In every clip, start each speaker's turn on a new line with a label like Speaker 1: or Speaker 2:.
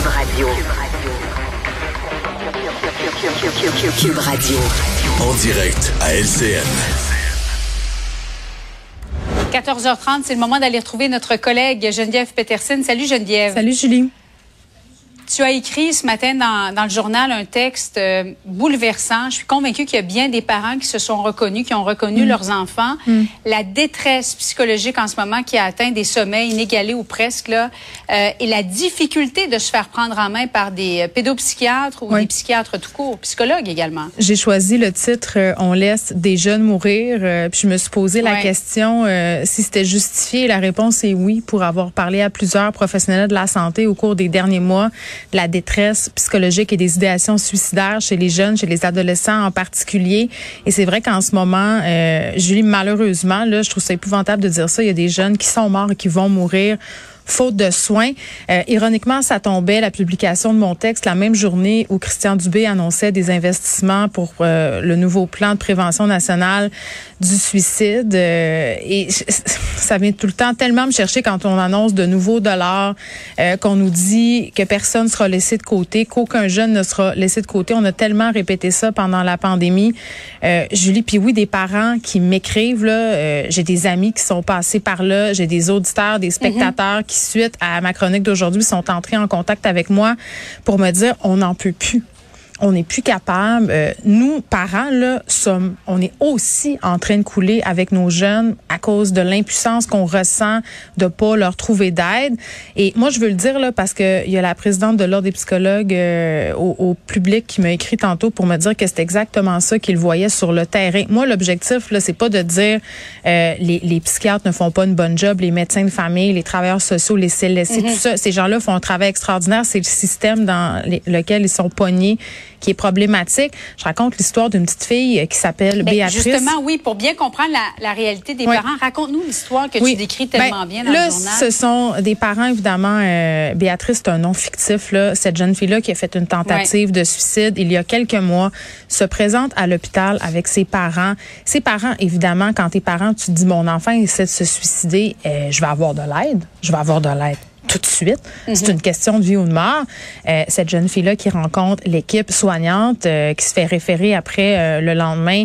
Speaker 1: Cube Radio. Cube Radio.
Speaker 2: En direct à LCN.
Speaker 3: 14h30, c'est le moment d'aller retrouver notre collègue Geneviève Peterson. Salut Geneviève.
Speaker 4: Salut Julie.
Speaker 3: Tu as écrit ce matin dans, dans le journal un texte euh, bouleversant. Je suis convaincue qu'il y a bien des parents qui se sont reconnus, qui ont reconnu leurs enfants. La détresse psychologique en ce moment qui a atteint des sommets inégalés ou presque, là, euh, et la difficulté de se faire prendre en main par des pédopsychiatres ou
Speaker 4: Oui.
Speaker 3: des psychiatres tout court, psychologues également.
Speaker 4: J'ai choisi le titre euh, On laisse des jeunes mourir. euh, puis je me suis posé la question euh, si c'était justifié. La réponse est oui pour avoir parlé à plusieurs professionnels de la santé au cours des derniers mois la détresse psychologique et des idéations suicidaires chez les jeunes, chez les adolescents en particulier. Et c'est vrai qu'en ce moment, euh, Julie, malheureusement, là, je trouve ça épouvantable de dire ça. Il y a des jeunes qui sont morts et qui vont mourir faute de soins. Euh, ironiquement, ça tombait la publication de mon texte la même journée où Christian Dubé annonçait des investissements pour euh, le nouveau plan de prévention nationale du suicide. Euh, et ça vient tout le temps tellement me chercher quand on annonce de nouveaux dollars, euh, qu'on nous dit que personne sera laissé de côté, qu'aucun jeune ne sera laissé de côté. On a tellement répété ça pendant la pandémie. Euh, Julie, puis oui, des parents qui m'écrivent là. euh, j'ai des amis qui sont passés par là. J'ai des auditeurs, des spectateurs qui suite à ma chronique d'aujourd'hui sont entrés en contact avec moi pour me dire on n'en peut plus on n'est plus capable. Euh, nous, parents, là, sommes, on est aussi en train de couler avec nos jeunes à cause de l'impuissance qu'on ressent de pas leur trouver d'aide. Et moi, je veux le dire là parce que il y a la présidente de l'ordre des psychologues euh, au, au public qui m'a écrit tantôt pour me dire que c'est exactement ça qu'il voyait sur le terrain. Moi, l'objectif là, c'est pas de dire euh, les, les psychiatres ne font pas une bonne job, les médecins de famille, les travailleurs sociaux, les CLSC, tout ça. Ces gens-là font un travail extraordinaire. C'est le système dans les- lequel ils sont pognés qui est problématique. Je raconte l'histoire d'une petite fille euh, qui s'appelle
Speaker 3: Ben,
Speaker 4: Béatrice.
Speaker 3: Justement, oui, pour bien comprendre la, la réalité des
Speaker 4: Oui.
Speaker 3: parents, raconte-nous l'histoire que
Speaker 4: Oui.
Speaker 3: tu décris tellement
Speaker 4: Ben,
Speaker 3: bien dans
Speaker 4: là,
Speaker 3: le journal.
Speaker 4: ce sont des parents, évidemment. euh, Béatrice, c'est un nom fictif. Là. Cette jeune fille-là qui a fait une tentative de suicide il y a quelques mois se présente à l'hôpital avec ses parents. Ses parents, évidemment, quand tes parents, tu te dis, mon enfant essaie de se suicider, euh, je vais avoir de l'aide. Je vais avoir de l'aide tout de suite. C'est une question de vie ou de mort. Euh, cette jeune fille-là qui rencontre l'équipe soignante, euh, qui se fait référer après euh, le lendemain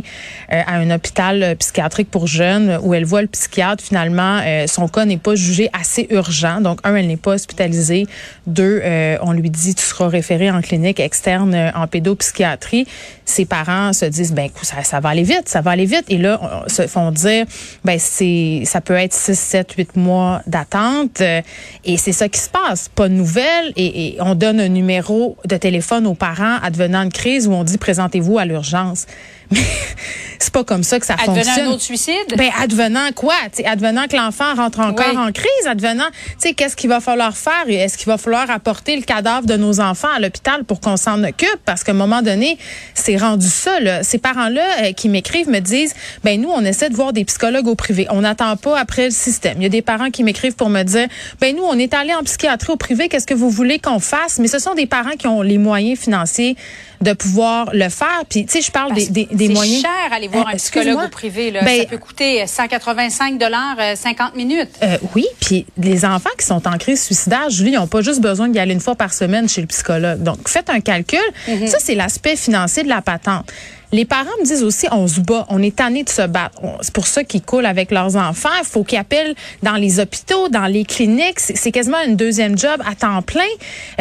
Speaker 4: euh, à un hôpital euh, psychiatrique pour jeunes où elle voit le psychiatre. Finalement, euh, son cas n'est pas jugé assez urgent. Donc, un, elle n'est pas hospitalisée. Deux, on lui dit, tu seras référé en clinique externe en pédopsychiatrie. Ses parents se disent, ben, ça, ça va aller vite, ça va aller vite. Et là, on- se font dire, ben, c'est, ça peut être 6, 7, 8 mois d'attente. Euh, et c'est ça qui se passe. Pas de nouvelles. Et, et on donne un numéro de téléphone aux parents advenant une crise où on dit, présentez-vous à l'urgence. Mais c'est pas comme ça que ça
Speaker 3: Advenant
Speaker 4: fonctionne.
Speaker 3: un autre suicide?
Speaker 4: Ben, advenant quoi? T'sais, advenant que l'enfant rentre encore
Speaker 3: Oui.
Speaker 4: en crise, advenant, tu sais, qu'est-ce qu'il va falloir faire? Est-ce qu'il va falloir apporter le cadavre de nos enfants à l'hôpital pour qu'on s'en occupe? Parce qu'à un moment donné, c'est rendu ça, là. Ces parents-là euh, qui m'écrivent me disent, ben, nous, on essaie de voir des psychologues au privé. On n'attend pas après le système. Il y a des parents qui m'écrivent pour me dire, ben, nous, on est allé en psychiatrie au privé. Qu'est-ce que vous voulez qu'on fasse? Mais ce sont des parents qui ont les moyens financiers de pouvoir le faire. Puis, tu sais, je parle des, des, des
Speaker 3: c'est
Speaker 4: moyens.
Speaker 3: cher aller voir
Speaker 4: Euh,
Speaker 3: un psychologue au privé. Là.
Speaker 4: Ben,
Speaker 3: ça peut coûter 185 dollars 50 minutes.
Speaker 4: Euh, oui, puis les enfants qui sont en crise suicidaire, Julie, ils n'ont pas juste besoin d'y aller une fois par semaine chez le psychologue. Donc, faites un calcul. Ça, c'est l'aspect financier de la patente. Les parents me disent aussi, on se bat, on est tanné de se battre. C'est pour ça qu'ils coulent avec leurs enfants. Il faut qu'ils appellent dans les hôpitaux, dans les cliniques. C'est quasiment une deuxième job à temps plein.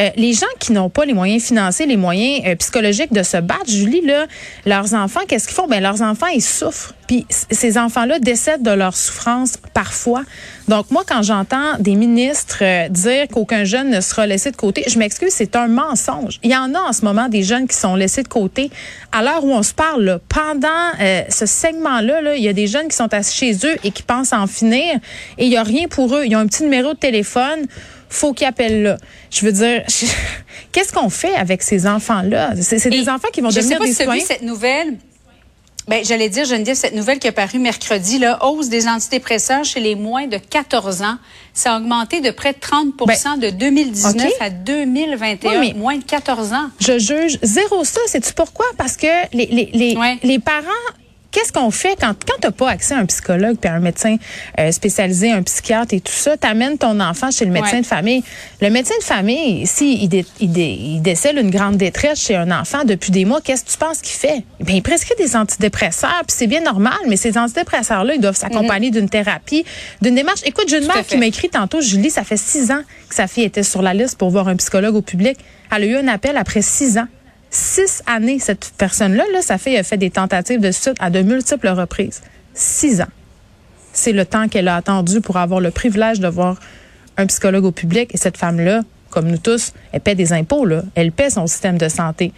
Speaker 4: Euh, les gens qui n'ont pas les moyens financiers, les moyens euh, psychologiques de se battre, Julie, leurs enfants, qu'est-ce qu'ils font? Ben, leurs enfants, ils souffrent. Puis ces enfants-là décèdent de leur souffrance parfois. Donc moi, quand j'entends des ministres euh, dire qu'aucun jeune ne sera laissé de côté, je m'excuse, c'est un mensonge. Il y en a en ce moment des jeunes qui sont laissés de côté. À l'heure où on se parle, là, pendant euh, ce segment-là, là, il y a des jeunes qui sont assis chez eux et qui pensent en finir et il y a rien pour eux. Ils ont un petit numéro de téléphone faut qu'ils appellent là. Je veux dire, qu'est-ce qu'on fait avec ces enfants-là? C'est des enfants qui vont
Speaker 3: je
Speaker 4: devenir
Speaker 3: sais pas
Speaker 4: des
Speaker 3: si tu as vu
Speaker 4: citoyens.
Speaker 3: cette nouvelle. Ben, j'allais dire, Geneviève, cette nouvelle qui est parue mercredi, là, hausse des antidépresseurs chez les moins de 14 ans. Ça a augmenté de près de 30 de 2019
Speaker 4: OK.
Speaker 3: à 2021.
Speaker 4: Oui, mais-
Speaker 3: moins de 14 ans.
Speaker 4: Je juge zéro ça. Sais-tu pourquoi? Parce que les, les, les,
Speaker 3: Ouais.
Speaker 4: les parents qu'est-ce qu'on fait quand, quand tu n'as pas accès à un psychologue puis à un médecin euh, spécialisé, un psychiatre et tout ça? Tu amènes ton enfant chez le médecin de famille. Le médecin de famille, s'il il, il, décèle une grande détresse chez un enfant depuis des mois, qu'est-ce que tu penses qu'il fait? Bien, il prescrit des antidépresseurs, puis c'est bien normal, mais ces antidépresseurs-là, ils doivent s'accompagner mhm. d'une thérapie, d'une démarche. Écoute, j'ai une mère qui m'a écrit tantôt, Julie, ça fait six ans que sa fille était sur la liste pour voir un psychologue au public. Elle a eu un appel après six ans six années, cette personne-là, là, sa fille a fait des tentatives de suicide à de multiples reprises. Six ans. C'est le temps qu'elle a attendu pour avoir le privilège de voir un psychologue au public. Et cette femme-là, comme nous tous, elle paie des impôts, là. Elle paie son système de santé.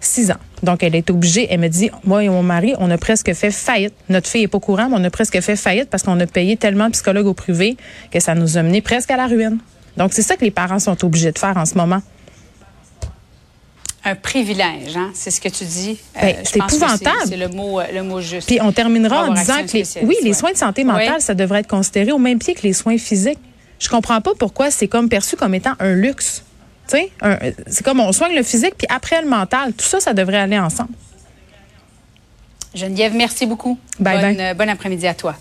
Speaker 4: Six ans. Donc, elle est obligée. Elle me dit, moi et mon mari, on a presque fait faillite. Notre fille est pas au courant, mais on a presque fait faillite parce qu'on a payé tellement de psychologues au privé que ça nous a mené presque à la ruine. Donc, c'est ça que les parents sont obligés de faire en ce moment
Speaker 3: un privilège, hein? c'est ce que tu dis.
Speaker 4: Ben, euh, c'est épouvantable.
Speaker 3: C'est le mot, euh, le mot juste.
Speaker 4: Puis on terminera en disant que les, oui, les soins de santé mentale, ça devrait être considéré au même pied que les soins physiques. Je comprends pas pourquoi c'est comme perçu comme étant un luxe. Sais, c'est comme on soigne le physique puis après le mental. Tout ça, ça devrait aller ensemble.
Speaker 3: Geneviève, merci beaucoup.
Speaker 4: Bye
Speaker 3: bonne,
Speaker 4: bye.
Speaker 3: Bon après-midi à toi.